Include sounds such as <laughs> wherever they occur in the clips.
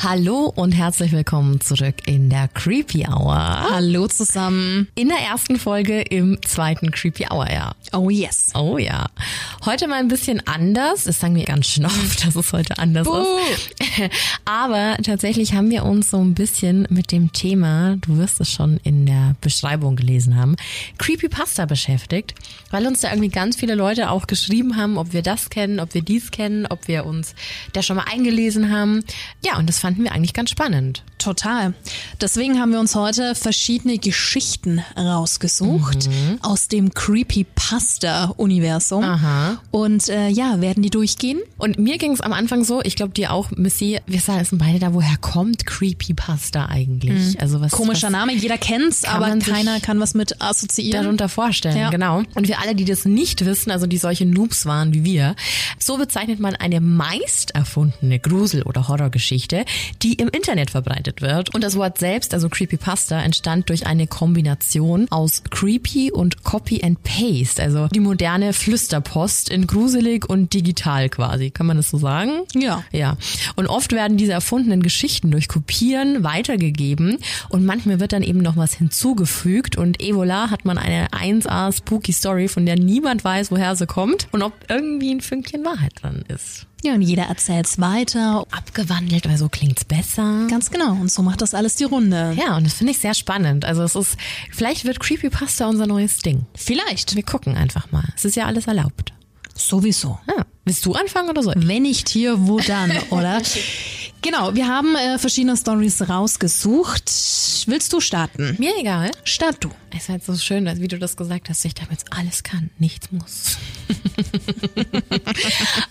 Hallo und herzlich willkommen zurück in der Creepy Hour. Hallo zusammen. In der ersten Folge im zweiten Creepy Hour, ja. Oh yes. Oh ja. Heute mal ein bisschen anders. Das sagen wir ganz schön oft, dass es heute anders Buh. ist. <laughs> Aber tatsächlich haben wir uns so ein bisschen mit dem Thema, du wirst es schon in der Beschreibung gelesen haben, Creepypasta beschäftigt, weil uns da irgendwie ganz viele Leute auch geschrieben haben, ob wir das kennen, ob wir dies kennen, ob wir uns da schon mal eingelesen haben. Ja, und das fanden wir eigentlich ganz spannend. Total. Deswegen haben wir uns heute verschiedene Geschichten rausgesucht aus dem Creepypasta-Universum. Aha. Und äh, ja, werden die durchgehen? Und mir ging es am Anfang so, ich glaube dir auch, Missy, wir wissen beide da, woher kommt Creepypasta eigentlich? Also was Komischer was Name, jeder kennt's, aber keiner kann was mit assoziieren. darunter vorstellen, Ja. genau. Und für alle, die das nicht wissen, also die solche Noobs waren wie wir, so bezeichnet man eine meist erfundene Grusel- oder Horrorgeschichte, die im Internet verbreitet wird. Und das Wort selbst, also Creepypasta, entstand durch eine Kombination aus Creepy und Copy and Paste, also die moderne Flüsterpost in gruselig und digital quasi. Kann man das so sagen? Ja. Ja. Und oft werden diese erfundenen Geschichten durch Kopieren weitergegeben und manchmal wird dann eben noch was hinzugefügt und Evola hat man eine 1A spooky Story, von der niemand weiß, woher sie kommt und ob irgendwie ein Fünkchen Wahrheit dran ist. Ja, und jeder erzählt's weiter. Abgewandelt, weil so klingt's besser. Ganz genau. Und so macht das alles die Runde. Ja, und das finde ich sehr spannend. Also es ist, vielleicht wird Creepypasta unser neues Ding. Vielleicht. Wir gucken einfach mal. Es ist ja alles erlaubt. Sowieso. Ja. Willst du anfangen oder so? Wenn nicht hier, wo dann, <laughs> oder? Genau, wir haben äh, verschiedene Stories rausgesucht. Willst du starten? Mir egal. Start du. Es war jetzt so schön, dass, wie du das gesagt hast, ich damit alles kann, nichts muss. <laughs>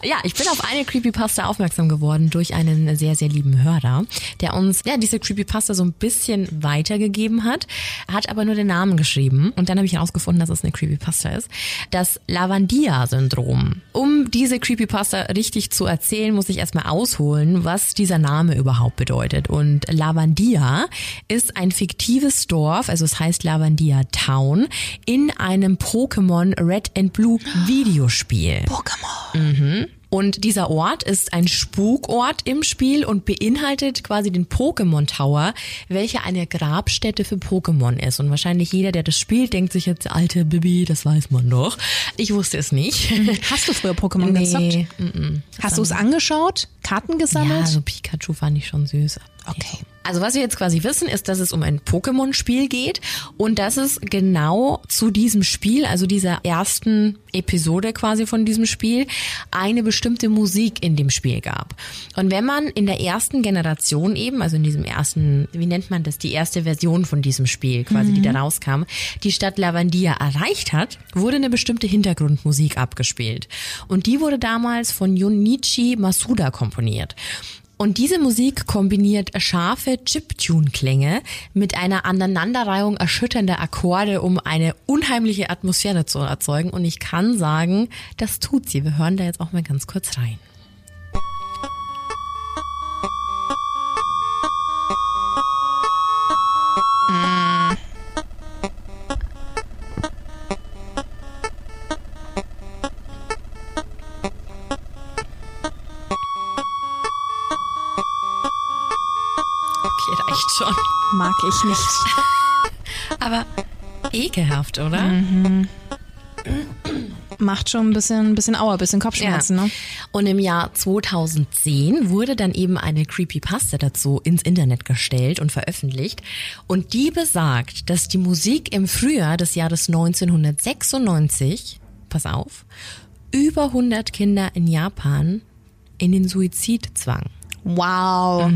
ja, ich bin auf eine Creepypasta aufmerksam geworden durch einen sehr, sehr lieben Hörer, der uns ja diese Creepypasta so ein bisschen weitergegeben hat, hat aber nur den Namen geschrieben und dann habe ich herausgefunden, dass es eine Creepypasta ist. Das Lavandia-Syndrom. Um diese Creepypasta richtig zu erzählen, muss ich erstmal ausholen, was dieser Name überhaupt bedeutet. Und Lavandia ist ein fiktives Dorf, also es heißt Lavandia Town, in einem Pokémon Red and Blue Videospiel. Pokémon. Und dieser Ort ist ein Spukort im Spiel und beinhaltet quasi den Pokémon Tower, welcher eine Grabstätte für Pokémon ist. Und wahrscheinlich jeder, der das spielt, denkt sich jetzt, alte Bibi, das weiß man doch. Ich wusste es nicht. Hast du früher Pokémon gezockt? Nee, mm, Hast du es angeschaut? Karten ja, gesammelt? so Pikachu fand ich schon süß. Okay. Also was wir jetzt quasi wissen, ist, dass es um ein Pokémon-Spiel geht und dass es genau zu diesem Spiel, also dieser ersten Episode quasi von diesem Spiel, eine bestimmte Musik in dem Spiel gab. Und wenn man in der ersten Generation eben, also in diesem ersten, wie nennt man das, die erste Version von diesem Spiel quasi, die da rauskam, die Stadt Lavandia erreicht hat, wurde eine bestimmte Hintergrundmusik abgespielt. Und die wurde damals von Junichi Masuda komponiert. Und diese Musik kombiniert scharfe Chiptune-Klänge mit einer Aneinanderreihung erschütternder Akkorde, um eine unheimliche Atmosphäre zu erzeugen. Und ich kann sagen, das tut sie. Wir hören da jetzt auch mal ganz kurz rein. Ich nicht. <laughs> Aber ekelhaft, oder? Macht schon ein bisschen, ein bisschen Aua, ein bisschen Kopfschmerzen, ne? Und im Jahr 2010 wurde dann eben eine Creepypasta dazu ins Internet gestellt und veröffentlicht. Und die besagt, dass die Musik im Frühjahr des Jahres 1996, pass auf, über 100 Kinder in Japan in den Suizid zwang. Wow.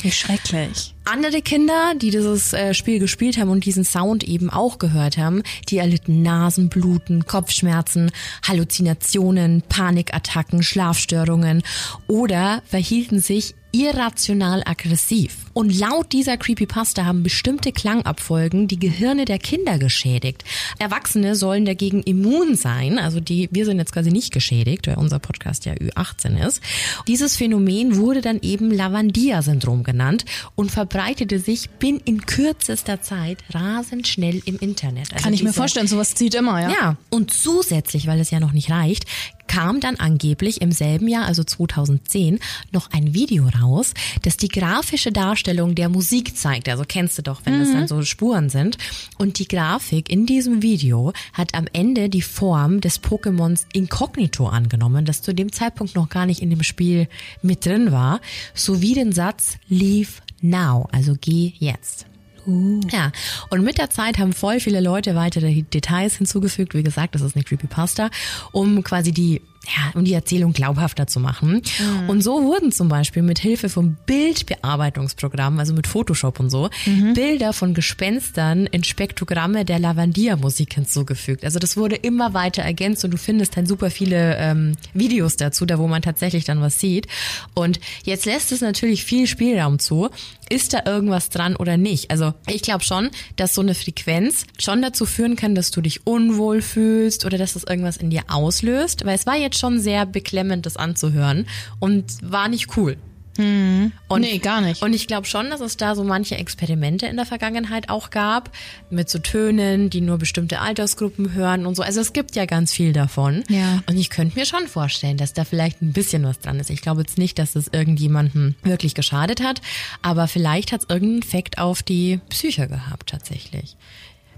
Wie schrecklich. Andere Kinder, die dieses äh, Spiel gespielt haben und diesen Sound eben auch gehört haben, die erlitten Nasenbluten, Kopfschmerzen, Halluzinationen, Panikattacken, Schlafstörungen oder verhielten sich irrational aggressiv. Und laut dieser Creepypasta haben bestimmte Klangabfolgen die Gehirne der Kinder geschädigt. Erwachsene sollen dagegen immun sein, also die, wir sind jetzt quasi nicht geschädigt, weil unser Podcast ja Ü18 ist. Dieses Phänomen wurde dann eben Lavandia-Syndrom genannt und verbreitete sich bin in kürzester Zeit rasend schnell im Internet. Also Kann ich mir vorstellen, sowas zieht immer, ja. ja, und zusätzlich, weil es ja noch nicht reicht, kam dann angeblich im selben Jahr, also 2010, noch ein Video raus, das die grafische Darstellung der Musik zeigt. Also kennst du doch, wenn das dann so Spuren sind. Und die Grafik in diesem Video hat am Ende die Form des Pokémons Incognito angenommen, das zu dem Zeitpunkt noch gar nicht in dem Spiel mit drin war, sowie den Satz Leave Now, also geh jetzt. Ja, und mit der Zeit haben voll viele Leute weitere Details hinzugefügt. Wie gesagt, das ist eine Creepypasta, um quasi die, ja, um die Erzählung glaubhafter zu machen. Und so wurden zum Beispiel mit Hilfe von Bildbearbeitungsprogrammen, also mit Photoshop und so, Bilder von Gespenstern in Spektrogramme der Lavandia-Musik hinzugefügt. Also das wurde immer weiter ergänzt und du findest dann super viele ähm, Videos dazu, da wo man tatsächlich dann was sieht. Und jetzt lässt es natürlich viel Spielraum zu. Ist da irgendwas dran oder nicht? Also ich glaube schon, dass so eine Frequenz schon dazu führen kann, dass du dich unwohl fühlst oder dass das irgendwas in dir auslöst. Weil es war jetzt schon sehr beklemmend, das anzuhören und war nicht cool. Und, Nee, gar nicht. Und ich glaube schon, dass es da so manche Experimente in der Vergangenheit auch gab, mit so Tönen, die nur bestimmte Altersgruppen hören und so. Also es gibt ja ganz viel davon. Ja. Und ich könnte mir schon vorstellen, dass da vielleicht ein bisschen was dran ist. Ich glaube jetzt nicht, dass es irgendjemandem wirklich geschadet hat, aber vielleicht hat es irgendeinen Effekt auf die Psyche gehabt tatsächlich.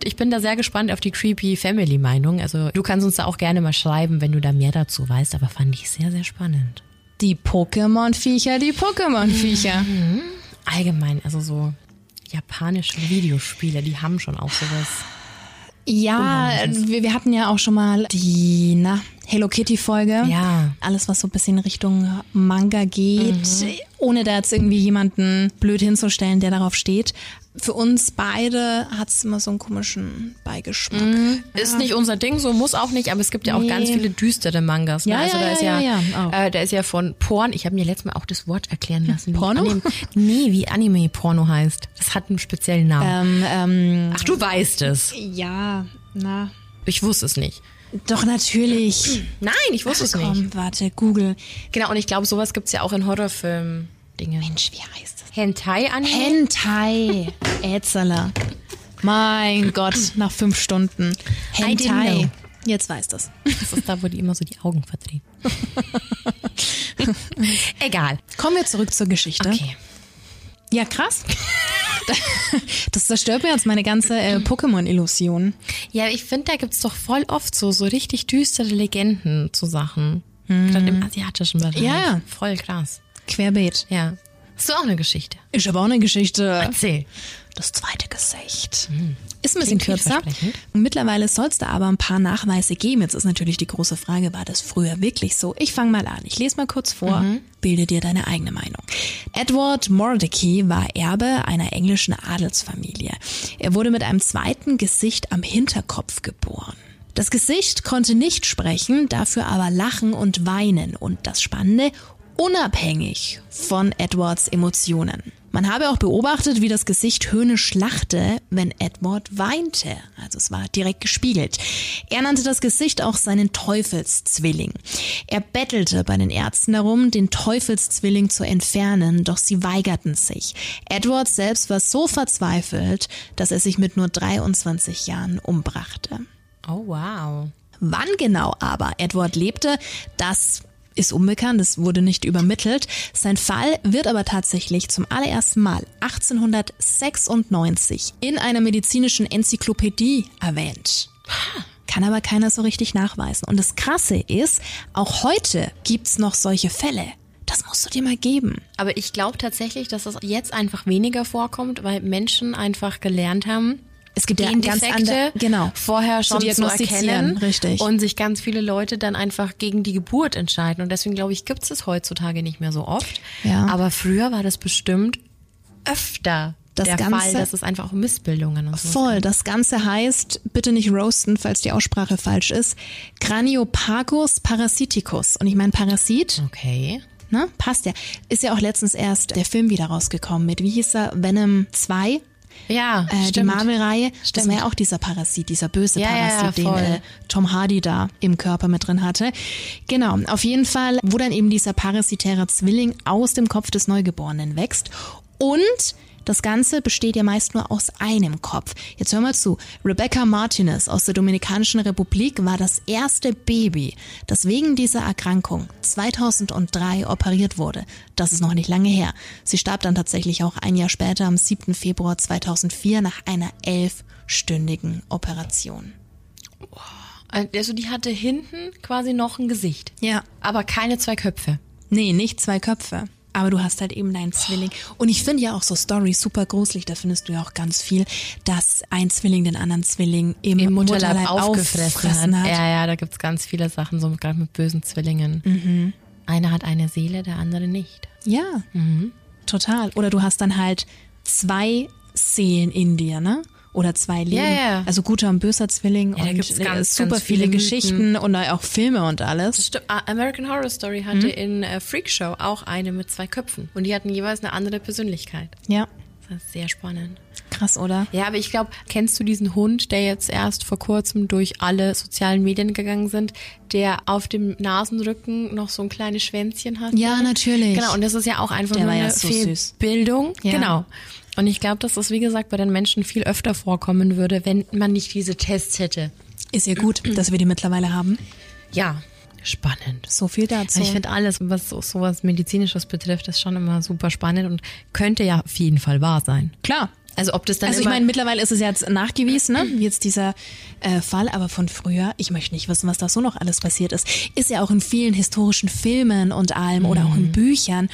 Ich bin da sehr gespannt auf die Creepy Family Meinung. Also du kannst uns da auch gerne mal schreiben, wenn du da mehr dazu weißt, aber fand ich sehr, sehr spannend. Die Pokémon-Viecher, die Pokémon-Viecher. Allgemein, also so japanische Videospiele, die haben schon auch sowas. Ja, wir, wir hatten ja auch schon mal die na, Hello Kitty Folge. Ja. Alles, was so ein bisschen Richtung Manga geht, ohne da jetzt irgendwie jemanden blöd hinzustellen, der darauf steht. Für uns beide hat's immer so einen komischen Beigeschmack. Ist nicht unser Ding, so muss auch nicht, aber es gibt ja auch Nee. ganz viele düstere Mangas. Ne? Ja, also ja, da ist ja, ja, ja. Äh, da ist ja von Porn, ich habe mir letztes Mal auch das Wort erklären lassen. Wie Porno? Anime, nee, wie Anime-Porno heißt. Das hat einen speziellen Namen. Ähm, ähm, Ach, du weißt es. ja, na. Ich wusste es nicht. Doch, natürlich. Nein, ich wusste es nicht. Warte, Google. Genau, und ich glaube, sowas gibt's ja auch in Horrorfilmen. Dinge. Mensch, wie heißt das? Hentai-Anime? Hentai. <laughs> Ätzerler. Mein Gott, nach fünf Stunden. Hentai. Jetzt weiß das. Das ist da, wo die immer so die Augen verdrehen. <laughs> Egal. Kommen wir zurück zur Geschichte. Okay. Ja, krass. <laughs> Das zerstört mir jetzt meine ganze äh, Pokémon-Illusion. Ja, ich finde, da gibt's doch voll oft so, so richtig düstere Legenden zu Sachen. Gerade im asiatischen Bereich. Mhm. Ja, ja. Voll krass. Querbeet. Ja. Hast du auch eine Geschichte? Ich habe auch eine Geschichte. Erzähl. Das zweite Gesicht. Ist ein bisschen Klingt kürzer. Mittlerweile soll es da aber ein paar Nachweise geben. Jetzt ist natürlich die große Frage, war das früher wirklich so? Ich fange mal an. Ich lese mal kurz vor. Bilde dir deine eigene Meinung. Edward Mordecai war Erbe einer englischen Adelsfamilie. Er wurde mit einem zweiten Gesicht am Hinterkopf geboren. Das Gesicht konnte nicht sprechen, dafür aber lachen und weinen. Und das Spannende, unabhängig von Edwards Emotionen. Man habe auch beobachtet, wie das Gesicht höhnisch lachte, wenn Edward weinte. Also es war direkt gespiegelt. Er nannte das Gesicht auch seinen Teufelszwilling. Er bettelte bei den Ärzten darum, den Teufelszwilling zu entfernen, doch sie weigerten sich. Edward selbst war so verzweifelt, dass er sich mit nur 23 Jahren umbrachte. Oh, wow. Wann genau aber Edward lebte, das ist unbekannt, es wurde nicht übermittelt. Sein Fall wird aber tatsächlich zum allerersten Mal 1896 in einer medizinischen Enzyklopädie erwähnt. Kann aber keiner so richtig nachweisen. Und das Krasse ist, auch heute gibt's noch solche Fälle. Das musst du dir mal geben. Aber ich glaube tatsächlich, dass das jetzt einfach weniger vorkommt, weil Menschen einfach gelernt haben, Es gibt ja ganz Gendefekte andere, genau, vorher schon zu, diagnostizieren, erkennen richtig. und sich ganz viele Leute dann einfach gegen die Geburt entscheiden und deswegen glaube ich gibt es es heutzutage nicht mehr so oft. Ja. Aber früher war das bestimmt öfter Das der Ganze- Fall, dass es einfach auch Missbildungen und so. Voll. Das Ganze heißt, bitte nicht roasten, falls die Aussprache falsch ist, Craniopagus parasiticus. Und ich meine Parasit, Okay. Ne? Passt ja. Ist ja auch letztens erst der Film wieder rausgekommen mit, wie hieß er, Venom 2? Ja, Äh, die stimmt. Marvel-Reihe, das war ja auch dieser Parasit, dieser böse Ja, ja, ja, Parasit, den äh, Tom Hardy da im Körper mit drin hatte. Genau, auf jeden Fall, wo dann eben dieser parasitäre Zwilling aus dem Kopf des Neugeborenen wächst und das Ganze besteht ja meist nur aus einem Kopf. Jetzt hör mal zu. Rebecca Martinez aus der Dominikanischen Republik war das erste Baby, das wegen dieser Erkrankung 2003 operiert wurde. Das ist noch nicht lange her. Sie starb dann tatsächlich auch ein Jahr später, am 7. Februar 2004, nach einer elfstündigen Operation. Also die hatte hinten quasi noch ein Gesicht. Ja. Aber keine zwei Köpfe. Nee, nicht zwei Köpfe. Aber du hast halt eben deinen Zwilling. Und ich finde ja auch so Stories super gruselig, da findest du ja auch ganz viel, dass ein Zwilling den anderen Zwilling im, Im Mutterleib, Mutterleib aufgefressen hat. Ja, ja, da gibt's ganz viele Sachen, so gerade mit bösen Zwillingen. Mhm. Einer hat eine Seele, der andere nicht. Ja, Mhm. total. Oder du hast dann halt zwei Seelen in dir, ne? Oder zwei Leben. Ja, ja. Also guter und böser Zwilling Ja, und äh, ganz, super ganz viele, viele Geschichten und auch Filme und alles. Ah, American Horror Story hatte Mhm. in äh, Freak Show auch eine mit zwei Köpfen. Und die hatten jeweils eine andere Persönlichkeit. Ja, Das ist sehr spannend. krass, oder? Ja, aber ich glaube, kennst du diesen Hund, der jetzt erst vor kurzem durch alle sozialen Medien gegangen sind, der auf dem Nasenrücken noch so ein kleines Schwänzchen hat? Ja, natürlich. Genau, und das ist ja auch einfach Der nur war ja eine so. Fehlbildung. Ja. Genau. Und ich glaube, dass das, wie gesagt, bei den Menschen viel öfter vorkommen würde, wenn man nicht diese Tests hätte. Ist ja gut, dass wir die mittlerweile haben. Ja, spannend. So viel dazu. Ich finde alles, was so, sowas Medizinisches betrifft, ist schon immer super spannend und könnte ja auf jeden Fall wahr sein. Klar. Also ob das dann Also ich meine, mittlerweile ist es jetzt nachgewiesen, ne? wie jetzt dieser äh, Fall, aber von früher, ich möchte nicht wissen, was da so noch alles passiert ist. Ist ja auch in vielen historischen Filmen und allem oder auch in Büchern.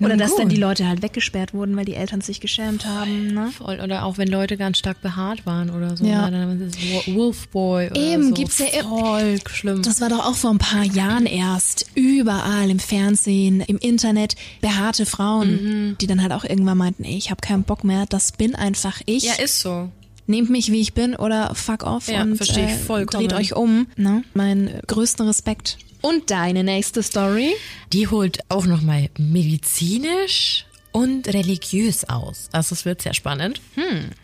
Oder Nun dass dann gut. die Leute halt weggesperrt wurden, weil die Eltern sich geschämt haben. Ne? voll oder auch wenn Leute ganz stark behaart waren oder so. Ja. ne, Dann ist Wolfboy oder Eben, so. gibt's ja voll schlimm. Das war doch auch vor ein paar Jahren erst überall im Fernsehen, im Internet, behaarte Frauen, die dann halt auch irgendwann meinten, ey, ich habe keinen Bock mehr, das bin einfach ich. ja, ist so. Nehmt mich, wie ich bin oder fuck off Ja, und versteh ich äh, vollkommen. dreht euch um. Ne? Mein größten Respekt. Und deine nächste Story? Die holt auch nochmal medizinisch und religiös aus. Also es wird sehr spannend.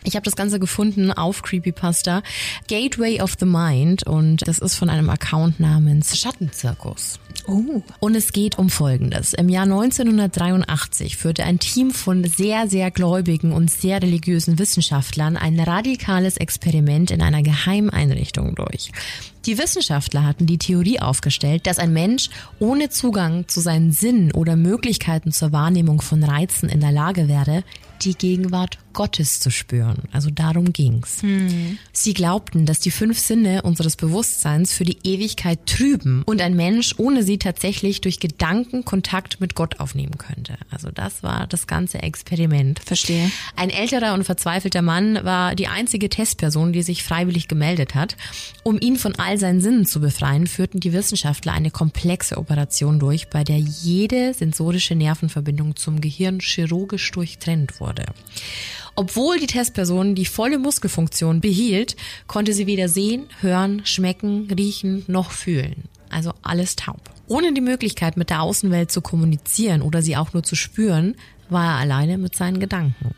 Ich habe das Ganze gefunden auf Creepypasta. Gateway of the Mind und das ist von einem Account namens Schattenzirkus. Oh. Und es geht um Folgendes. Im Jahr 1983 führte ein Team von sehr, sehr gläubigen und sehr religiösen Wissenschaftlern ein radikales Experiment in einer Geheimeinrichtung durch. Die Wissenschaftler hatten die Theorie aufgestellt, dass ein Mensch ohne Zugang zu seinen Sinnen oder Möglichkeiten zur Wahrnehmung von Reizen in der Lage wäre, die Gegenwart Gottes zu spüren. Also darum ging's. Sie glaubten, dass die fünf Sinne unseres Bewusstseins für die Ewigkeit trüben und ein Mensch ohne sie tatsächlich durch Gedanken Kontakt mit Gott aufnehmen könnte. Also das war das ganze Experiment. Verstehe. Ein älterer und verzweifelter Mann war die einzige Testperson, die sich freiwillig gemeldet hat. Um ihn von all seinen Sinnen zu befreien, führten die Wissenschaftler eine komplexe Operation durch, bei der jede sensorische Nervenverbindung zum Gehirn chirurgisch durchtrennt wurde. Obwohl die Testperson die volle Muskelfunktion behielt, konnte sie weder sehen, hören, schmecken, riechen noch fühlen. Also alles taub. Ohne die Möglichkeit, mit der Außenwelt zu kommunizieren oder sie auch nur zu spüren, war er alleine mit seinen Gedanken.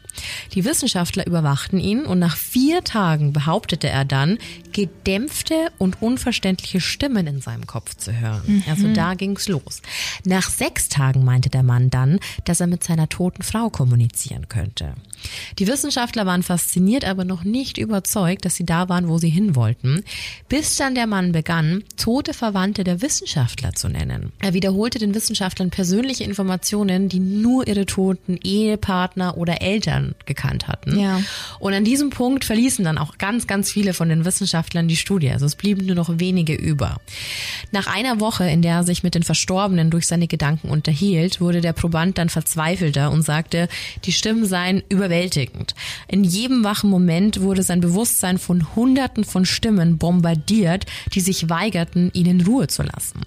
Die Wissenschaftler überwachten ihn und nach vier Tagen behauptete er dann, gedämpfte und unverständliche Stimmen in seinem Kopf zu hören. Also da ging's los. Nach sechs Tagen meinte der Mann dann, dass er mit seiner toten Frau kommunizieren könnte. Die Wissenschaftler waren fasziniert, aber noch nicht überzeugt, dass sie da waren, wo sie hin wollten, bis dann der Mann begann, tote Verwandte der Wissenschaftler zu nennen. Er wiederholte den Wissenschaftlern persönliche Informationen, die nur ihre toten Ehepartner oder Eltern gekannt hatten. Ja. Und an diesem Punkt verließen dann auch ganz, ganz viele von den Wissenschaftlern die Studie. Also es blieben nur noch wenige über. Nach einer Woche, in der er sich mit den Verstorbenen durch seine Gedanken unterhielt, wurde der Proband dann verzweifelter und sagte, die Stimmen seien überwältigend. In jedem wachen Moment wurde sein Bewusstsein von Hunderten von Stimmen bombardiert, die sich weigerten, ihn in Ruhe zu lassen.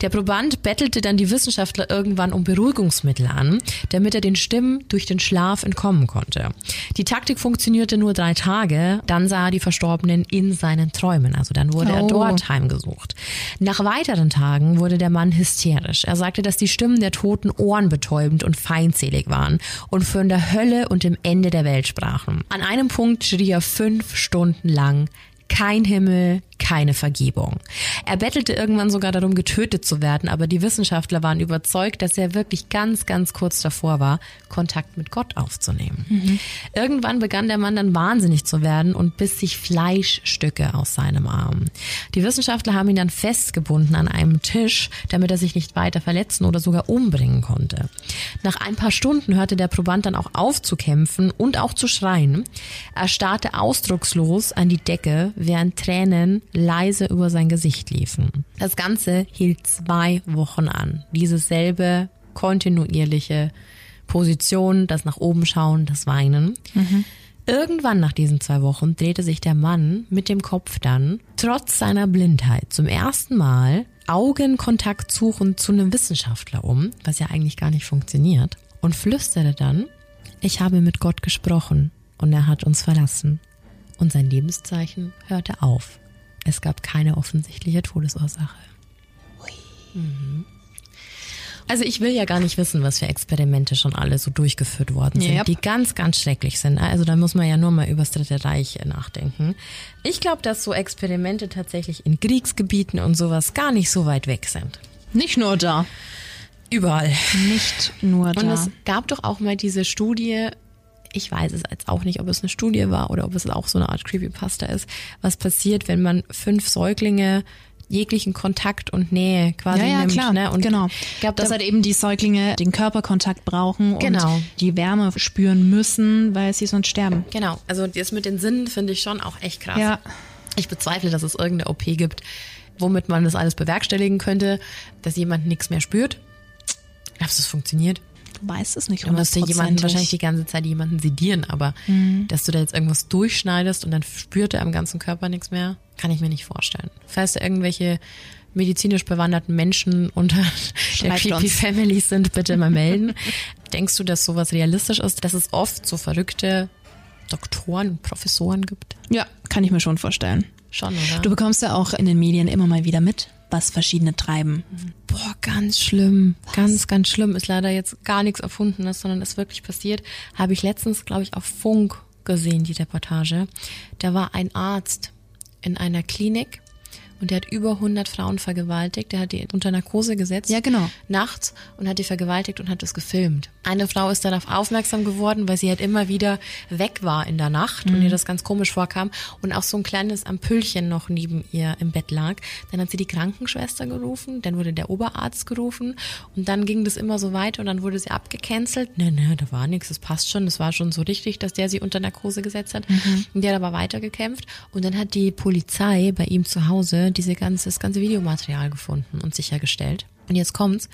Der Proband bettelte dann die Wissenschaftler irgendwann um Beruhigungsmittel an, damit er den Stimmen durch den Schlaf entkommen konnte. Die Taktik funktionierte nur drei Tage, dann sah er die Verstorbenen in seinen Träumen, also dann wurde er Oh. dort heimgesucht. Nach weiteren Tagen wurde der Mann hysterisch. Er sagte, dass die Stimmen der Toten ohrenbetäubend und feindselig waren und von der Hölle und dem Ende der Welt sprachen. An einem Punkt schrie er fünf Stunden lang kein Himmel, keine Vergebung. Er bettelte irgendwann sogar darum, getötet zu werden, aber die Wissenschaftler waren überzeugt, dass er wirklich ganz, ganz kurz davor war, Kontakt mit Gott aufzunehmen. Irgendwann begann der Mann dann wahnsinnig zu werden und biss sich Fleischstücke aus seinem Arm. Die Wissenschaftler haben ihn dann festgebunden an einem Tisch, damit er sich nicht weiter verletzen oder sogar umbringen konnte. Nach ein paar Stunden hörte der Proband dann auch auf zu kämpfen und auch zu schreien. Er starrte ausdruckslos an die Decke, während Tränen leise über sein Gesicht liefen. Das Ganze hielt zwei Wochen an. Dieses selbe kontinuierliche Position, das nach oben schauen, das Weinen. Irgendwann nach diesen zwei Wochen drehte sich der Mann mit dem Kopf dann, trotz seiner Blindheit, zum ersten Mal Augenkontakt suchend zu einem Wissenschaftler um, was ja eigentlich gar nicht funktioniert, und flüsterte dann, ich habe mit Gott gesprochen und er hat uns verlassen. Und sein Lebenszeichen hörte auf. Es gab keine offensichtliche Todesursache. Mhm. Also ich will ja gar nicht wissen, was für Experimente schon alle so durchgeführt worden sind, Yep. die ganz, ganz schrecklich sind. Also da muss man ja nur mal über das Dritte Reich nachdenken. Ich glaube, dass so Experimente tatsächlich in Kriegsgebieten und sowas gar nicht so weit weg sind. Nicht nur da. Überall. Nicht nur Und da. es gab doch auch mal diese Studie, ich weiß es jetzt auch nicht, ob es eine Studie war oder ob es auch so eine Art Creepypasta ist, was passiert, wenn man fünf Säuglinge jeglichen Kontakt und Nähe quasi ja, ja, nimmt. klar. Ne? Und genau. ich glaub, dass da- halt eben die Säuglinge den Körperkontakt brauchen Genau. und die Wärme spüren müssen, weil sie sonst sterben. Genau, also das mit den Sinnen finde ich schon auch echt krass. Ja. Ich bezweifle, dass es irgendeine OP gibt, womit man das alles bewerkstelligen könnte, dass jemand nichts mehr spürt. Glaubst du, es funktioniert? Du weißt es nicht Du musst ja jemanden wahrscheinlich die ganze Zeit jemanden sedieren, aber dass du da jetzt irgendwas durchschneidest und dann spürt er am ganzen Körper nichts mehr, kann ich mir nicht vorstellen. Falls da irgendwelche medizinisch bewanderten Menschen unter der Schreibt Creepy uns. Family sind, bitte mal melden. <laughs> Denkst du, dass sowas realistisch ist, dass es oft so verrückte Doktoren und Professoren gibt? Ja, kann ich mir schon vorstellen. Schon, oder? Du bekommst ja auch in den Medien immer mal wieder mit, was verschiedene treiben. Boah, ganz schlimm. Ganz, ganz schlimm. Ist leider jetzt gar nichts Erfundenes, sondern ist wirklich passiert. Habe ich letztens, glaube ich, auf Funk gesehen, die Reportage. Da war ein Arzt in einer Klinik und der hat über 100 Frauen vergewaltigt. Der hat die unter Narkose gesetzt. Ja, genau. Nachts und hat die vergewaltigt und hat das gefilmt. Eine Frau ist darauf aufmerksam geworden, weil sie halt immer wieder weg war in der Nacht und ihr das ganz komisch vorkam und auch so ein kleines Ampüllchen noch neben ihr im Bett lag. Dann hat sie die Krankenschwester gerufen, dann wurde der Oberarzt gerufen und dann ging das immer so weiter und dann wurde sie abgecancelt. Ne, ne, da war nichts, das passt schon, das war schon so richtig, dass der sie unter Narkose gesetzt hat. Und der hat aber weitergekämpft und dann hat die Polizei bei ihm zu Hause diese ganze, das ganze Videomaterial gefunden und sichergestellt. Und jetzt kommt's.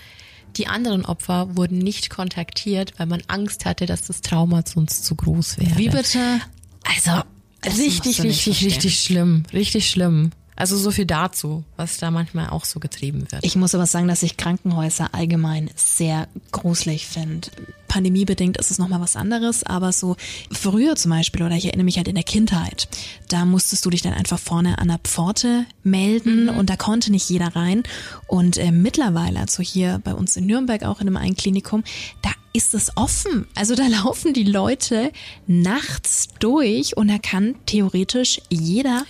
Die anderen Opfer wurden nicht kontaktiert, weil man Angst hatte, dass das Trauma sonst zu groß wäre. Wie bitte? Also Das richtig, richtig, verstehen. richtig schlimm. Richtig schlimm. Also so viel dazu, was da manchmal auch so getrieben wird. Ich muss aber sagen, dass ich Krankenhäuser allgemein sehr gruselig finde. Pandemiebedingt ist es nochmal was anderes, aber so früher zum Beispiel, oder ich erinnere mich halt in der Kindheit, da musstest du dich dann einfach vorne an der Pforte melden und da konnte nicht jeder rein. Und äh, mittlerweile, also hier bei uns in Nürnberg auch in einem einen Klinikum, da ist es offen. Also da <laughs> laufen die Leute nachts durch und da kann theoretisch jeder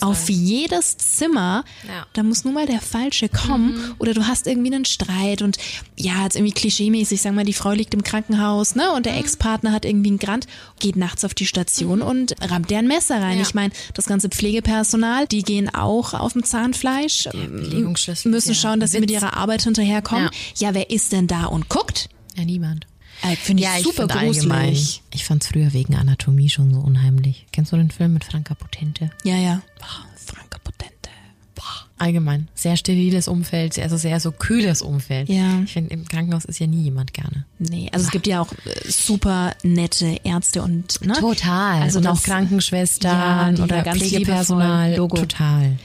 auf jedes Zimmer, Ja. da muss nur mal der Falsche kommen oder du hast irgendwie einen Streit und ja, jetzt irgendwie klischeemäßig, sagen wir, die Frau liegt im Krankenhaus, ne, und der Ex-Partner hat irgendwie einen Grant, geht nachts auf die Station und rammt der ein Messer rein. Ja. Ich meine, das ganze Pflegepersonal, die gehen auch auf dem Zahnfleisch, Belegungsschlüssel müssen ja schauen, dass sie mit Witz. ihrer Arbeit hinterherkommen. Ja, wer ist denn da und guckt? Ja, niemand. Äh, Finde ich ja, super find allgemein- gruselig. Ich fand's früher wegen Anatomie schon so unheimlich. Kennst du den Film mit Franka Potente? Ja, ja. Boah, Franka Potente. Allgemein. Sehr steriles Umfeld, also sehr so kühles Umfeld. Ja. Ich finde, im Krankenhaus ist ja nie jemand gerne. Nee, also es gibt ja auch äh, super nette Ärzte und ne? Total. Also und auch Krankenschwestern Ja, oder ganz Pflegepersonal. Logo. Total.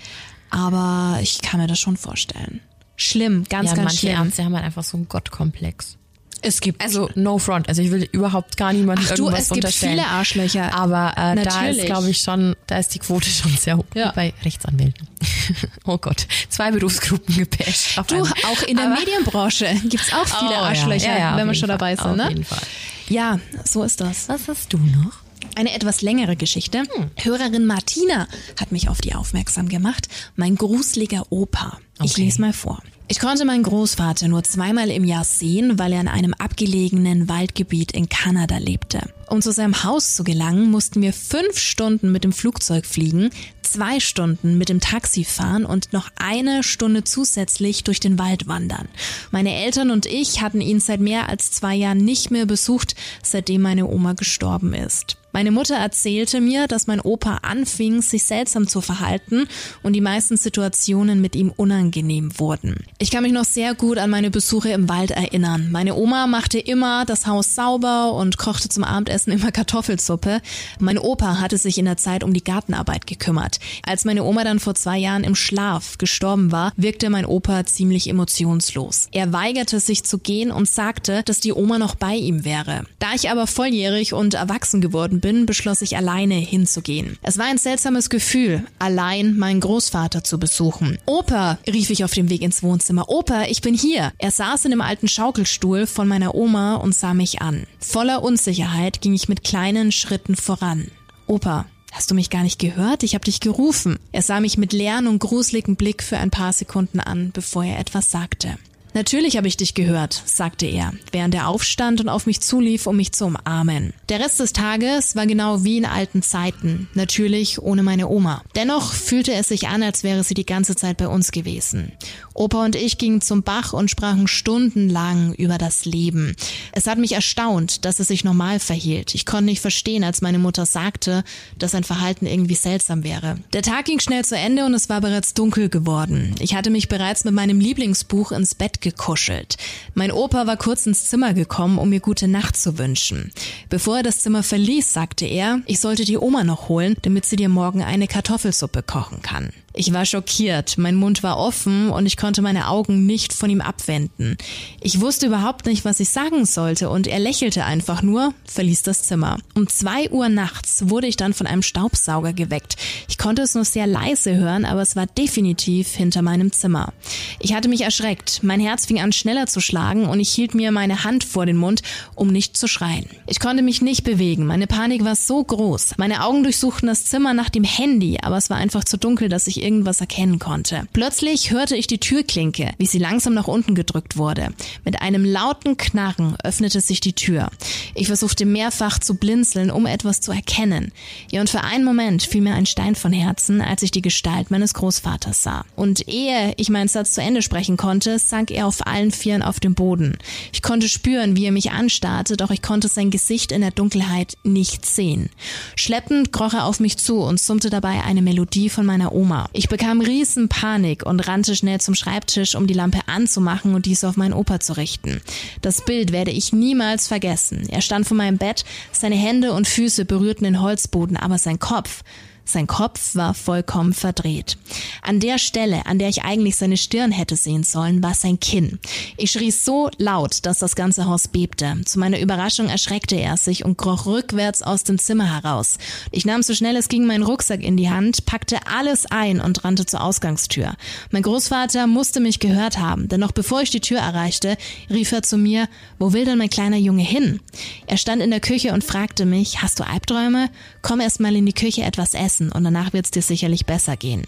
Aber ich kann mir das schon vorstellen. Schlimm, ganz, ja, ganz manche schlimm. Ärzte haben halt einfach so einen Gottkomplex. Es gibt Also no front. Also ich will überhaupt gar niemandem Ach du, irgendwas es gibt unterstellen. viele Arschlöcher. Aber äh, da ist, glaube ich, schon, da ist die Quote schon sehr hoch. Ja. Bei Rechtsanwälten. <laughs> oh Gott, zwei Berufsgruppen gepasht. Du, einmal. auch in der Aber- Medienbranche <laughs> gibt's auch viele Oh. Arschlöcher, Ja, ja, wenn wir schon Fall. dabei sind. Auf ne? jeden Fall. Ja, so ist das. Was hast du noch? Eine etwas längere Geschichte. Hm. Hörerin Martina hat mich auf die aufmerksam gemacht. Mein gruseliger Opa. Ich Okay. lese mal vor. Ich konnte meinen Großvater nur zweimal im Jahr sehen, weil er in einem abgelegenen Waldgebiet in Kanada lebte. Um zu seinem Haus zu gelangen, mussten wir fünf Stunden mit dem Flugzeug fliegen, zwei Stunden mit dem Taxi fahren und noch eine Stunde zusätzlich durch den Wald wandern. Meine Eltern und ich hatten ihn seit mehr als zwei Jahren nicht mehr besucht, seitdem meine Oma gestorben ist. Meine Mutter erzählte mir, dass mein Opa anfing, sich seltsam zu verhalten und die meisten Situationen mit ihm unangenehm wurden. Ich kann mich noch sehr gut an meine Besuche im Wald erinnern. Meine Oma machte immer das Haus sauber und kochte zum Abendessen immer Kartoffelsuppe. Mein Opa hatte sich in der Zeit um die Gartenarbeit gekümmert. Als meine Oma dann vor zwei Jahren im Schlaf gestorben war, wirkte mein Opa ziemlich emotionslos. Er weigerte sich zu gehen und sagte, dass die Oma noch bei ihm wäre. Da ich aber volljährig und erwachsen geworden bin, beschloss ich alleine hinzugehen. Es war ein seltsames Gefühl, allein meinen Großvater zu besuchen. Opa, rief ich auf dem Weg ins Wohnzimmer. Opa, ich bin hier. Er saß in dem alten Schaukelstuhl von meiner Oma und sah mich an. Voller Unsicherheit ging ich mit kleinen Schritten voran. Opa, Hast du mich gar nicht gehört? Ich habe dich gerufen. Er sah mich mit leeren und gruseligen Blick für ein paar Sekunden an, bevor er etwas sagte. Natürlich habe ich dich gehört, sagte er, während er aufstand und auf mich zulief, um mich zu umarmen. Der Rest des Tages war genau wie in alten Zeiten, natürlich ohne meine Oma. Dennoch fühlte es sich an, als wäre sie die ganze Zeit bei uns gewesen. Opa und ich gingen zum Bach und sprachen stundenlang über das Leben. Es hat mich erstaunt, dass es sich normal verhielt. Ich konnte nicht verstehen, als meine Mutter sagte, dass sein Verhalten irgendwie seltsam wäre. Der Tag ging schnell zu Ende und es war bereits dunkel geworden. Ich hatte mich bereits mit meinem Lieblingsbuch ins Bett gekuschelt. Mein Opa war kurz ins Zimmer gekommen, um mir gute Nacht zu wünschen. Bevor er das Zimmer verließ, sagte er, ich sollte die Oma noch holen, damit sie dir morgen eine Kartoffelsuppe kochen kann. Ich war schockiert, mein Mund war offen und ich konnte meine Augen nicht von ihm abwenden. Ich wusste überhaupt nicht, was ich sagen sollte und er lächelte einfach nur, verließ das Zimmer. Um zwei Uhr nachts wurde ich dann von einem Staubsauger geweckt. Ich konnte es nur sehr leise hören, aber es war definitiv hinter meinem Zimmer. Ich hatte mich erschreckt, mein Herz fing an schneller zu schlagen und ich hielt mir meine Hand vor den Mund, um nicht zu schreien. Ich konnte mich nicht bewegen, meine Panik war so groß. Meine Augen durchsuchten das Zimmer nach dem Handy, aber es war einfach zu dunkel, dass ich irgendwas erkennen konnte. Plötzlich hörte ich die Türklinke, wie sie langsam nach unten gedrückt wurde. Mit einem lauten Knarren öffnete sich die Tür. Ich versuchte mehrfach zu blinzeln, um etwas zu erkennen. Ja, und für einen Moment fiel mir ein Stein von Herzen, als ich die Gestalt meines Großvaters sah. Und ehe ich meinen Satz zu Ende sprechen konnte, sank er auf allen Vieren auf den Boden. Ich konnte spüren, wie er mich anstarrte, doch ich konnte sein Gesicht in der Dunkelheit nicht sehen. Schleppend kroch er auf mich zu und summte dabei eine Melodie von meiner Oma. Ich bekam riesen Panik und rannte schnell zum Schreibtisch, um die Lampe anzumachen und diese auf meinen Opa zu richten. Das Bild werde ich niemals vergessen. Er stand vor meinem Bett, seine Hände und Füße berührten den Holzboden, aber sein Kopf, sein Kopf war vollkommen verdreht. An der Stelle, an der ich eigentlich seine Stirn hätte sehen sollen, war sein Kinn. Ich schrie so laut, dass das ganze Haus bebte. Zu meiner Überraschung erschreckte er sich und kroch rückwärts aus dem Zimmer heraus. Ich nahm so schnell es ging meinen Rucksack in die Hand, packte alles ein und rannte zur Ausgangstür. Mein Großvater musste mich gehört haben, denn noch bevor ich die Tür erreichte, rief er zu mir, wo will denn mein kleiner Junge hin? Er stand in der Küche und fragte mich, hast du Albträume? Komm erst mal in die Küche etwas essen und danach wird's dir sicherlich besser gehen.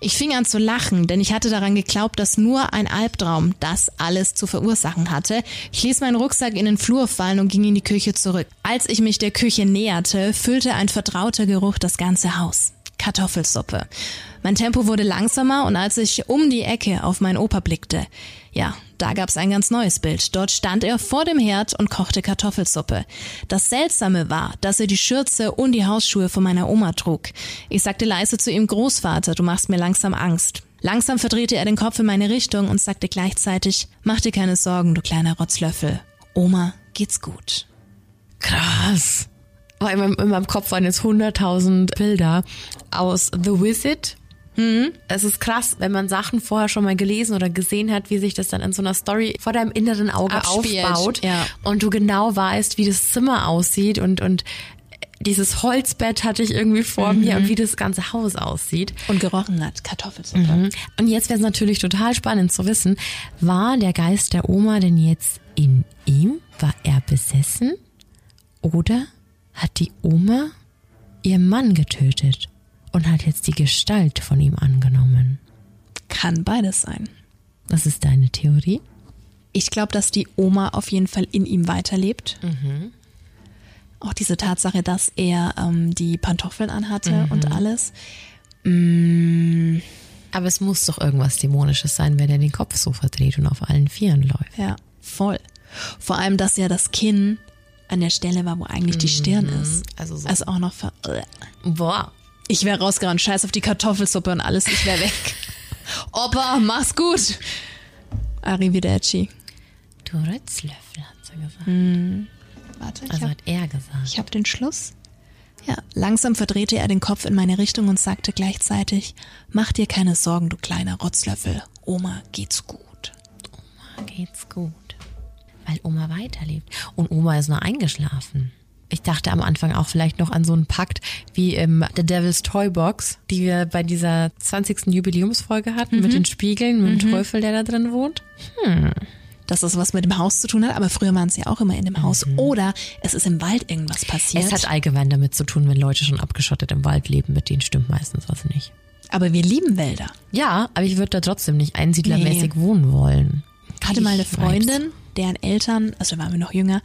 Ich fing an zu lachen, denn ich hatte daran geglaubt, dass nur ein Albtraum das alles zu verursachen hatte. Ich ließ meinen Rucksack in den Flur fallen und ging in die Küche zurück. Als ich mich der Küche näherte, füllte ein vertrauter Geruch das ganze Haus. Kartoffelsuppe. Mein Tempo wurde langsamer und als ich um die Ecke auf meinen Opa blickte, ja, da gab's ein ganz neues Bild. Dort stand er vor dem Herd und kochte Kartoffelsuppe. Das Seltsame war, dass er die Schürze und die Hausschuhe von meiner Oma trug. Ich sagte leise zu ihm, Großvater, du machst mir langsam Angst. Langsam verdrehte er den Kopf in meine Richtung und sagte gleichzeitig, mach dir keine Sorgen, du kleiner Rotzlöffel. Oma geht's gut. Krass. In meinem Kopf waren jetzt 100.000 Bilder aus The Wizard Es ist krass, wenn man Sachen vorher schon mal gelesen oder gesehen hat, wie sich das dann in so einer Story vor deinem inneren Auge Abspielt, aufbaut ja. und du genau weißt, wie das Zimmer aussieht und und dieses Holzbett hatte ich irgendwie vor mir und wie das ganze Haus aussieht. Und gerochen hat Kartoffelsuppe. Und jetzt wäre es natürlich total spannend zu wissen, war der Geist der Oma denn jetzt in ihm? War er besessen? Oder hat die Oma ihren Mann getötet und hat jetzt die Gestalt von ihm angenommen? Kann beides sein. Was ist deine Theorie? Ich glaube, dass die Oma auf jeden Fall in ihm weiterlebt. Auch diese Tatsache, dass er ähm, die Pantoffeln anhatte und alles. Aber es muss doch irgendwas Dämonisches sein, wenn er den Kopf so verdreht und auf allen Vieren läuft. Ja, voll. Vor allem, dass ja das Kinn an der Stelle war, wo eigentlich die Stirn ist. Also so- Also auch noch ver Boah. Ich wäre rausgerannt, scheiß auf die Kartoffelsuppe und alles, ich wäre weg. <laughs> Opa, mach's gut. Arrivederci. Du Rötzlöffel, hat sie gesagt. Warte, ich Also hab, hat er gesagt. ich hab den Schluss. Ja, langsam verdrehte er den Kopf in meine Richtung und sagte gleichzeitig, mach dir keine Sorgen, du kleiner Rotzlöffel. Oma geht's gut. geht's gut. Weil Oma weiterlebt. Und Oma ist nur eingeschlafen. Ich dachte am Anfang auch vielleicht noch an so einen Pakt wie im The Devil's Toy Box, die wir bei dieser 20. Jubiläumsfolge hatten, mit den Spiegeln, mit dem Teufel, der da drin wohnt. Dass das was mit dem Haus zu tun hat, aber früher waren sie ja auch immer in dem Haus. Oder es ist im Wald irgendwas passiert. Es hat allgemein damit zu tun, wenn Leute schon abgeschottet im Wald leben, mit denen stimmt meistens was nicht. aber wir lieben Wälder. Ja, aber ich würde da trotzdem nicht einsiedlermäßig wohnen wollen. hatte mal eine Ich Freundin, deren Eltern, also da waren wir noch jünger,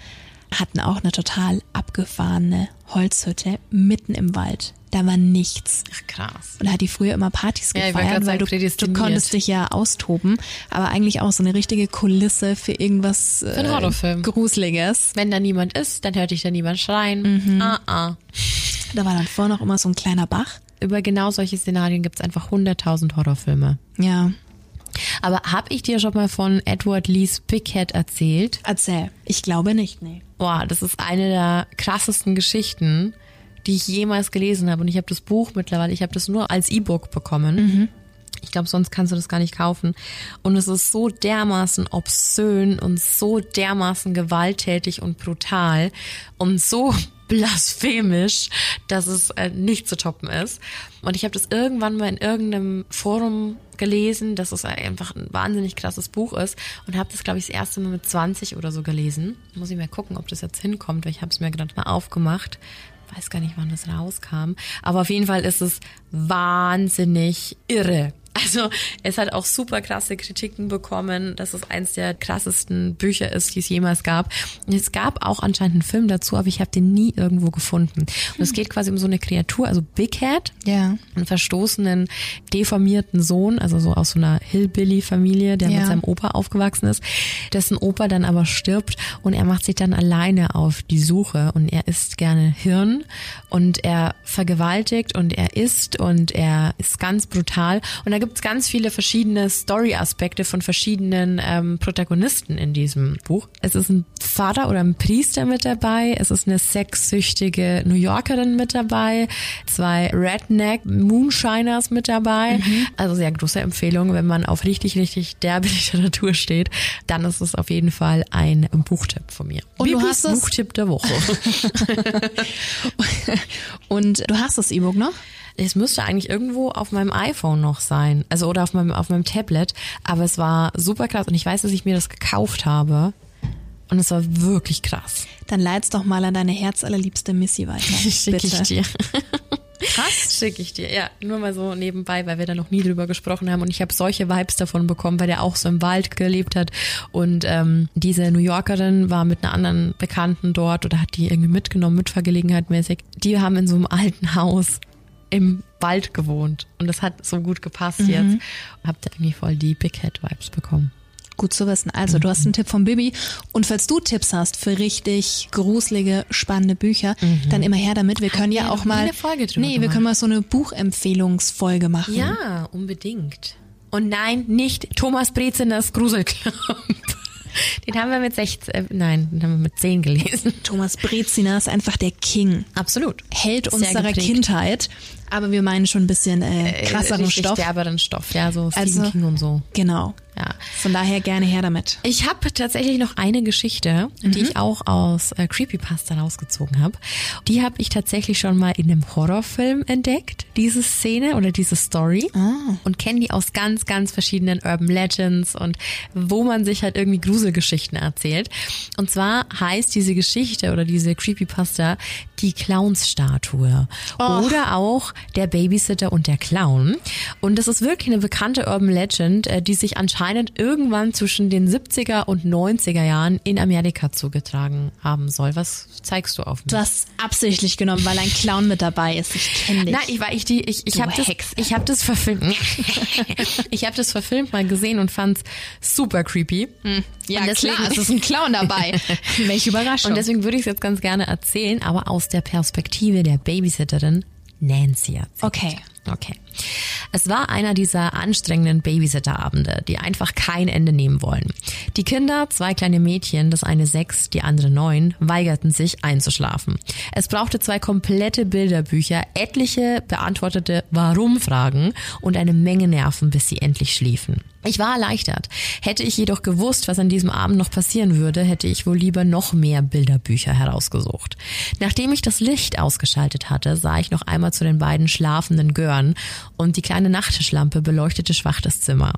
hatten auch eine total abgefahrene Holzhütte mitten im Wald. Da war nichts. Ach, krass. Und da hat die früher immer Partys gefeiert, weil sagen, du, du konntest dich ja austoben, aber eigentlich auch so eine richtige Kulisse für irgendwas äh, einen Horrorfilm. Gruseliges. Wenn da niemand ist, dann hört dich da niemand schreien. Ah, ah. Da war dann vorne noch immer so ein kleiner Bach. Über genau solche Szenarien gibt's einfach 100.000 Horrorfilme. Ja, Aber hab ich dir schon mal von Edward Lees Big Cat erzählt? erzähl. Ich glaube nicht, nee. Boah, das ist eine der krassesten Geschichten, die ich jemals gelesen habe. Und ich habe das Buch mittlerweile, ich habe das nur als E-Book bekommen. Ich glaube, sonst kannst du das gar nicht kaufen. Und es ist so dermaßen obszön und so dermaßen gewalttätig und brutal und so blasphemisch, dass es äh, nicht zu toppen ist. Und ich habe das irgendwann mal in irgendeinem Forum gelesen, dass es einfach ein wahnsinnig krasses Buch ist und habe das, glaube ich, das erste Mal mit 20 oder so gelesen. Muss ich mal gucken, ob das jetzt hinkommt, weil ich habe es mir gerade mal aufgemacht. Weiß gar nicht, wann das rauskam. Aber auf jeden Fall ist es wahnsinnig irre. Also es hat auch super krasse Kritiken bekommen, dass es eins der krassesten Bücher ist, die es jemals gab. Und es gab auch anscheinend einen Film dazu, aber ich habe den nie irgendwo gefunden. Und es geht quasi um so eine Kreatur, also Big Head, Ja. einen verstoßenen, deformierten Sohn, also so aus so einer Hillbilly-Familie, der Ja. mit seinem Opa aufgewachsen ist, dessen Opa dann aber stirbt und er macht sich dann alleine auf die Suche und er isst gerne Hirn und er vergewaltigt und er isst und er ist ganz brutal und da gibt es ganz viele verschiedene Story-Aspekte von verschiedenen ähm, Protagonisten in diesem Buch. Es ist ein Vater oder ein Priester mit dabei, es ist eine sexsüchtige New Yorkerin mit dabei, zwei Redneck Moonshiners mit dabei. Also sehr große Empfehlung, wenn man auf richtig, richtig derbe <laughs> Literatur steht, dann ist es auf jeden Fall ein Buchtipp von mir. Und du hast es- Buchtipp der Woche. <laughs> Und du hast das E-Book noch? Es müsste eigentlich irgendwo auf meinem iPhone noch sein, also oder auf meinem auf meinem Tablet, aber es war super krass und ich weiß, dass ich mir das gekauft habe und es war wirklich krass. Dann leit's doch mal an deine herzallerliebste Missy weiter. <laughs> Schicke ich dir. Krass. <laughs> Schicke ich dir, ja. Nur mal so nebenbei, weil wir da noch nie drüber gesprochen haben. Und ich habe solche Vibes davon bekommen, weil der auch so im Wald gelebt hat. Und ähm, diese New Yorkerin war mit einer anderen Bekannten dort oder hat die irgendwie mitgenommen, mitvergelegenheit mäßig. Die haben in so einem alten Haus im Wald gewohnt. Und das hat so gut gepasst jetzt. Hab da irgendwie voll die Big Head Vibes bekommen. Gut zu wissen. Also, du hast einen Tipp von Bibi. Und falls du Tipps hast für richtig gruselige, spannende Bücher, dann immer her damit. Wir können ja wir auch mal. eine Folge drüber nee, wir können mal so eine Buchempfehlungsfolge machen. Ja, unbedingt. Und nein, nicht Thomas Brezeners Gruselclub. Den haben wir mit 16, äh, nein, den haben wir mit 10 gelesen. Thomas Brezina ist einfach der King. Absolut. Held Sehr unserer geprägt. Kindheit. Aber wir meinen schon ein bisschen äh, krasseren Richtig Stoff. derberen Stoff, ja, so Stephen Also- King und so. Genau. Ja. Von daher gerne her damit. Ich habe tatsächlich noch eine Geschichte, die ich auch aus äh, Creepypasta rausgezogen habe. Die habe ich tatsächlich schon mal in einem Horrorfilm entdeckt, diese Szene oder diese Story. Und kenne die aus ganz, ganz verschiedenen Urban Legends und wo man sich halt irgendwie Gruselgeschichten erzählt. Und zwar heißt diese Geschichte oder diese Creepypasta die Clownsstatue. Oder auch der Babysitter und der Clown. Und das ist wirklich eine bekannte Urban Legend, äh, die sich anscheinend irgendwann zwischen den 70er und 90er Jahren in Amerika zugetragen haben soll. Was zeigst du auf mich? Du hast absichtlich genommen, weil ein Clown mit dabei ist. Ich kenne dich. Nein, ich war ich die ich ich habe das ich habe das verfilmt. <laughs> ich habe das verfilmt mal gesehen und fand's super creepy. ja, und deswegen- klar, es ist ein <laughs> Clown dabei. Welche Überraschung. Und deswegen würde ich es jetzt ganz gerne erzählen, aber aus der Perspektive der Babysitterin Nancy erzählt. Okay. Okay. Es war einer dieser anstrengenden Babysitterabende, die einfach kein Ende nehmen wollen. Die Kinder, zwei kleine Mädchen, das eine sechs, die andere neun, weigerten sich einzuschlafen. Es brauchte zwei komplette Bilderbücher, etliche beantwortete Warum-Fragen und eine Menge Nerven, bis sie endlich schliefen. Ich war erleichtert. Hätte ich jedoch gewusst, was an diesem Abend noch passieren würde, hätte ich wohl lieber noch mehr Bilderbücher herausgesucht. Nachdem ich das Licht ausgeschaltet hatte, sah ich noch einmal zu den beiden schlafenden Gören und die kleine Nachttischlampe beleuchtete schwach das Zimmer.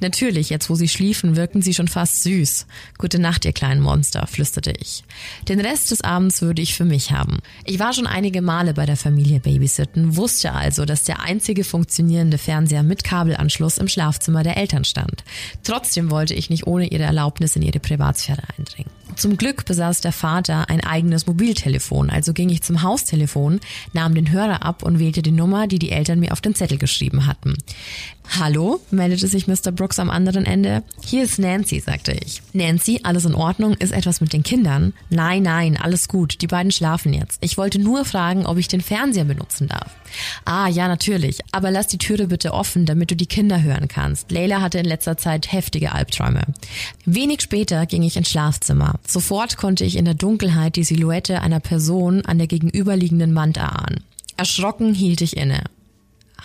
Natürlich, jetzt wo sie schliefen, wirkten sie schon fast süß. Gute Nacht, ihr kleinen Monster, flüsterte ich. Den Rest des Abends würde ich für mich haben. Ich war schon einige Male bei der Familie Babysitten, wusste also, dass der einzige funktionierende Fernseher mit Kabelanschluss im Schlafzimmer der Eltern stand. Trotzdem wollte ich nicht ohne ihre Erlaubnis in ihre Privatsphäre eindringen. Zum Glück besaß der Vater ein eigenes Mobiltelefon, also ging ich zum Haustelefon, nahm den Hörer ab und wählte die Nummer, die die Eltern mir auf den Zettel geschrieben hatten. Hallo, meldete sich Mr. Brooks am anderen Ende. Hier ist Nancy, sagte ich. Nancy, alles in Ordnung? Ist etwas mit den Kindern? Nein, nein, alles gut. Die beiden schlafen jetzt. Ich wollte nur fragen, ob ich den Fernseher benutzen darf. Ah, ja, natürlich. Aber lass die Türe bitte offen, damit du die Kinder hören kannst. Leila hatte in letzter Zeit heftige Albträume. Wenig später ging ich ins Schlafzimmer. Sofort konnte ich in der Dunkelheit die Silhouette einer Person an der gegenüberliegenden Wand erahnen. Erschrocken hielt ich inne.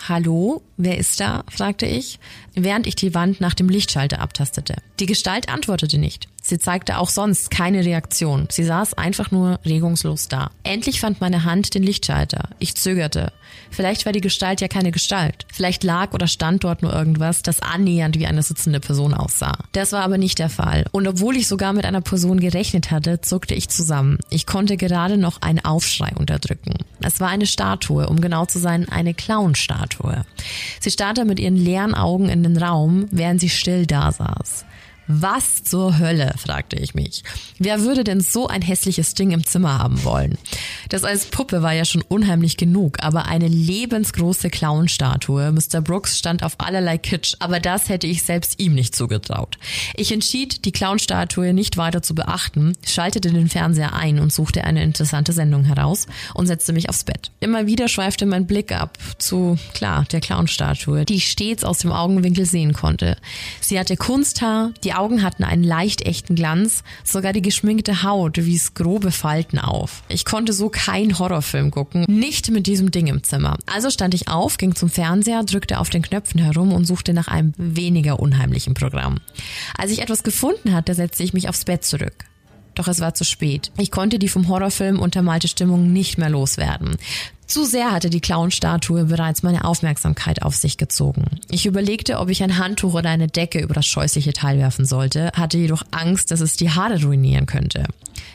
Hallo, wer ist da? fragte ich, während ich die Wand nach dem Lichtschalter abtastete. Die Gestalt antwortete nicht. Sie zeigte auch sonst keine Reaktion. Sie saß einfach nur regungslos da. Endlich fand meine Hand den Lichtschalter. Ich zögerte. Vielleicht war die Gestalt ja keine Gestalt. Vielleicht lag oder stand dort nur irgendwas, das annähernd wie eine sitzende Person aussah. Das war aber nicht der Fall. Und obwohl ich sogar mit einer Person gerechnet hatte, zuckte ich zusammen. Ich konnte gerade noch einen Aufschrei unterdrücken. Es war eine Statue, um genau zu sein, eine Clown-Statue. Sie starrte mit ihren leeren Augen in den Raum, während sie still da saß. Was zur Hölle, fragte ich mich. Wer würde denn so ein hässliches Ding im Zimmer haben wollen? Das als Puppe war ja schon unheimlich genug, aber eine lebensgroße Clownstatue. Mr. Brooks stand auf allerlei Kitsch, aber das hätte ich selbst ihm nicht zugetraut. Ich entschied, die Clownstatue nicht weiter zu beachten, schaltete den Fernseher ein und suchte eine interessante Sendung heraus und setzte mich aufs Bett. Immer wieder schweifte mein Blick ab zu, klar, der Clownstatue, die ich stets aus dem Augenwinkel sehen konnte. Sie hatte Kunsthaar, die Augen hatten einen leicht echten Glanz, sogar die geschminkte Haut wies grobe Falten auf. Ich konnte so keinen Horrorfilm gucken, nicht mit diesem Ding im Zimmer. Also stand ich auf, ging zum Fernseher, drückte auf den Knöpfen herum und suchte nach einem weniger unheimlichen Programm. Als ich etwas gefunden hatte, setzte ich mich aufs Bett zurück. Doch es war zu spät. Ich konnte die vom Horrorfilm untermalte Stimmung nicht mehr loswerden. Zu sehr hatte die Clownstatue bereits meine Aufmerksamkeit auf sich gezogen. Ich überlegte, ob ich ein Handtuch oder eine Decke über das scheußliche Teil werfen sollte, hatte jedoch Angst, dass es die Haare ruinieren könnte.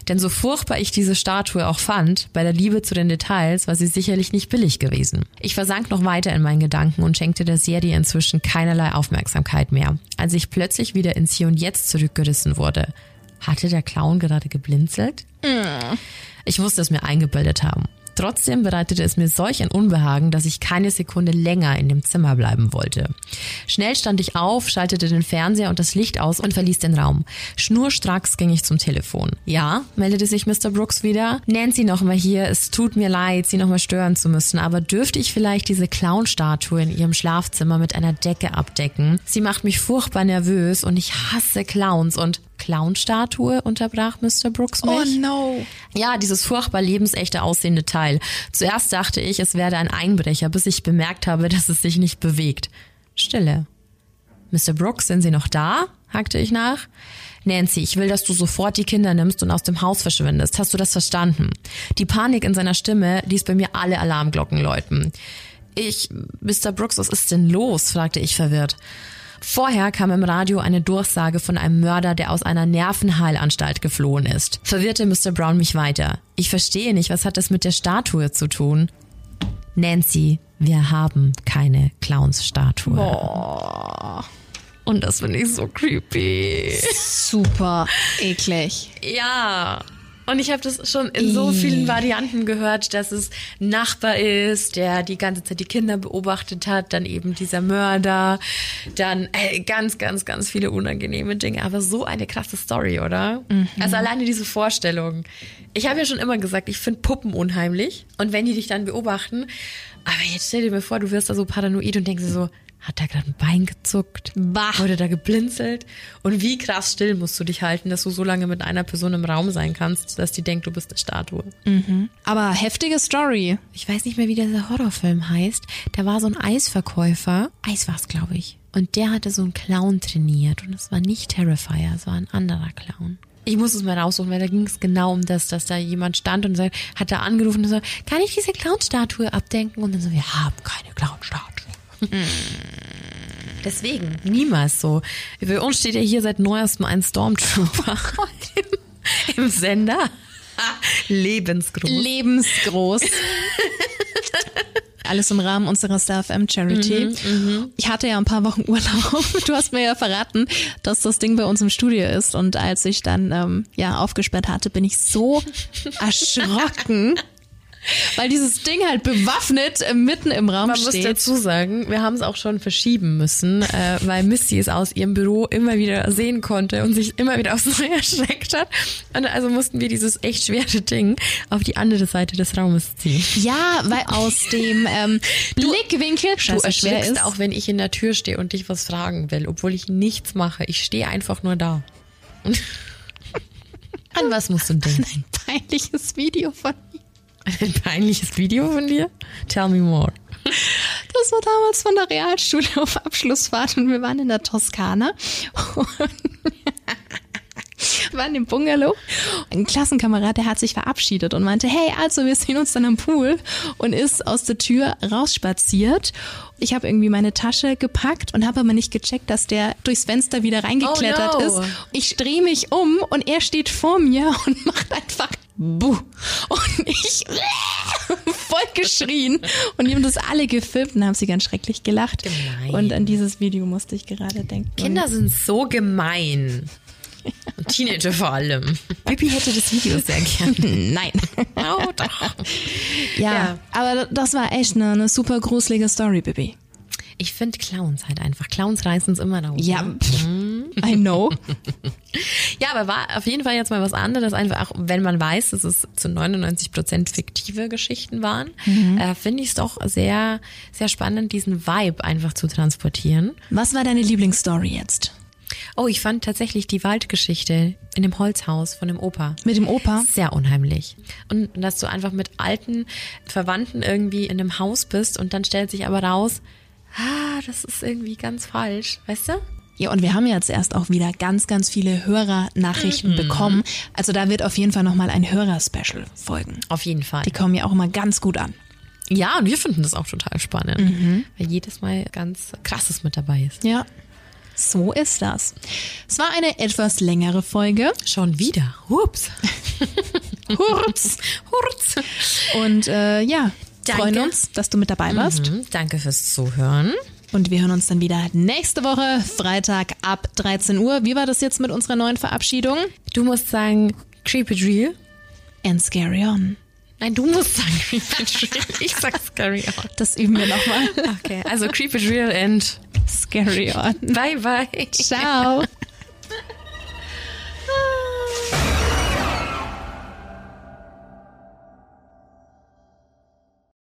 Denn so furchtbar ich diese Statue auch fand, bei der Liebe zu den Details war sie sicherlich nicht billig gewesen. Ich versank noch weiter in meinen Gedanken und schenkte der Serie inzwischen keinerlei Aufmerksamkeit mehr, als ich plötzlich wieder ins Hier und Jetzt zurückgerissen wurde. Hatte der Clown gerade geblinzelt? Ich musste es mir eingebildet haben. Trotzdem bereitete es mir solch ein Unbehagen, dass ich keine Sekunde länger in dem Zimmer bleiben wollte. Schnell stand ich auf, schaltete den Fernseher und das Licht aus und verließ den Raum. Schnurstracks ging ich zum Telefon. Ja, meldete sich Mr. Brooks wieder. Nancy nochmal hier, es tut mir leid, Sie nochmal stören zu müssen, aber dürfte ich vielleicht diese Clownstatue in Ihrem Schlafzimmer mit einer Decke abdecken? Sie macht mich furchtbar nervös und ich hasse Clowns und Clown-Statue, unterbrach Mr. Brooks mich. Oh no. Ja, dieses furchtbar lebensechte aussehende Teil. Zuerst dachte ich, es werde ein Einbrecher, bis ich bemerkt habe, dass es sich nicht bewegt. Stille. Mr. Brooks, sind Sie noch da? hakte ich nach. Nancy, ich will, dass du sofort die Kinder nimmst und aus dem Haus verschwindest. Hast du das verstanden? Die Panik in seiner Stimme ließ bei mir alle Alarmglocken läuten. Ich, Mr. Brooks, was ist denn los? fragte ich verwirrt. Vorher kam im Radio eine Durchsage von einem Mörder, der aus einer Nervenheilanstalt geflohen ist. Verwirrte Mr. Brown mich weiter. Ich verstehe nicht, was hat das mit der Statue zu tun? Nancy, wir haben keine Clownsstatue. Boah. Und das finde ich so creepy. Super eklig. Ja. Und ich habe das schon in so vielen Varianten gehört, dass es ein Nachbar ist, der die ganze Zeit die Kinder beobachtet hat, dann eben dieser Mörder, dann äh, ganz, ganz, ganz viele unangenehme Dinge. Aber so eine krasse Story, oder? Also alleine diese Vorstellung. Ich habe ja schon immer gesagt, ich finde Puppen unheimlich. Und wenn die dich dann beobachten, aber jetzt stell dir mal vor, du wirst da so paranoid und denkst dir so, hat da gerade ein Bein gezuckt? Bah. Wurde da geblinzelt? Und wie krass still musst du dich halten, dass du so lange mit einer Person im Raum sein kannst, dass die denkt, du bist eine Statue. Aber heftige Story. Ich weiß nicht mehr, wie dieser Horrorfilm heißt. Da war so ein Eisverkäufer. Eis war's, glaube ich. Und der hatte so einen Clown trainiert. Und es war nicht Terrifier, es war ein anderer Clown. Ich muss es mal raussuchen, weil da ging es genau um das, dass da jemand stand und sagt, hat da angerufen und so, kann ich diese Clownstatue abdenken? Und dann so, wir haben keine Clownstatue. Deswegen, niemals so. Für uns steht ja hier seit neuestem ein Stormtrooper im, <laughs> im Sender. Lebensgroß. Lebensgroß. Alles im Rahmen unserer Star FM Charity. ich hatte ja ein paar Wochen Urlaub. <laughs> Du hast mir ja verraten, dass das Ding bei uns im Studio ist. Und als ich dann ähm, ja aufgesperrt hatte, bin ich so <laughs> erschrocken, weil dieses Ding halt bewaffnet äh, mitten im Raum Man muss steht. dazu sagen, wir haben es auch schon verschieben müssen, äh, weil Misty es aus ihrem Büro immer wieder sehen konnte und sich immer wieder aufs Neue <laughs> erschreckt hat. Und also mussten wir dieses echt schwere Ding auf die andere Seite des Raumes ziehen. Ja, weil aus dem ähm, Blickwinkel Du schwer erschrickst ist. auch, wenn ich in der Tür stehe und dich was fragen will, obwohl ich nichts mache. Ich stehe einfach nur da. <laughs> An was musst du denken? ein peinliches Video von. Ein peinliches Video von dir? Tell me more. Das war damals von der Realschule auf Abschlussfahrt und wir waren in der Toskana. Und waren im Bungalow. Ein Klassenkamerad, der hat sich verabschiedet und meinte, hey, also wir sehen uns dann am Pool und ist aus der Tür rausspaziert. Ich habe irgendwie meine Tasche gepackt und habe aber nicht gecheckt, dass der durchs Fenster wieder reingeklettert Oh no. ist. Ich drehe mich um und er steht vor mir und <laughs> macht einfach Buh. Und ich <laughs> voll geschrien. Und die haben das alle gefilmt und haben sie ganz schrecklich gelacht. Gemein. Und an dieses Video musste ich gerade denken. Kinder sind so gemein. <laughs> Teenager vor allem. Bibi hätte das Video sehr gerne. <laughs> Nein. Oh, doch. Ja, Ja. aber das war echt eine, eine super gruselige Story, Bibi. Ich finde Clowns halt einfach. Clowns reißen es immer raus. Ja, ne? pff, I know. <laughs> Ja, aber war auf jeden Fall jetzt mal was anderes. Einfach auch, wenn man weiß, dass es zu 99 Prozent fiktive Geschichten waren, äh, finde ich es doch sehr, sehr spannend, diesen Vibe einfach zu transportieren. Was war deine Lieblingsstory jetzt? Oh, ich fand tatsächlich die Waldgeschichte in dem Holzhaus von dem Opa. Mit dem Opa? Sehr unheimlich. Und dass du einfach mit alten Verwandten irgendwie in einem Haus bist und dann stellt sich aber raus, ah, das ist irgendwie ganz falsch, weißt du? Ja, und wir haben jetzt erst auch wieder ganz, ganz viele Hörernachrichten bekommen. Also da wird auf jeden Fall nochmal ein Hörerspecial folgen. Auf jeden Fall. Die kommen ja auch immer ganz gut an. Ja, und wir finden das auch total spannend, weil jedes Mal ganz krasses mit dabei ist. Ja. So ist das. Es war eine etwas längere Folge. Schon wieder. Hups. <laughs> Hurz. Hurz. Und äh, ja, Danke. freuen uns, dass du mit dabei warst. Mhm, danke fürs Zuhören. Und wir hören uns dann wieder nächste Woche, Freitag ab 13 Uhr. Wie war das jetzt mit unserer neuen Verabschiedung? Du musst sagen, Creepy Drill. And scary on. Nein, du musst sagen <laughs> Creepy Drill. Ich sag Scary On. Das üben wir nochmal. Okay, also Creepy Drill and Scary <laughs> on. bye bye. Ciao.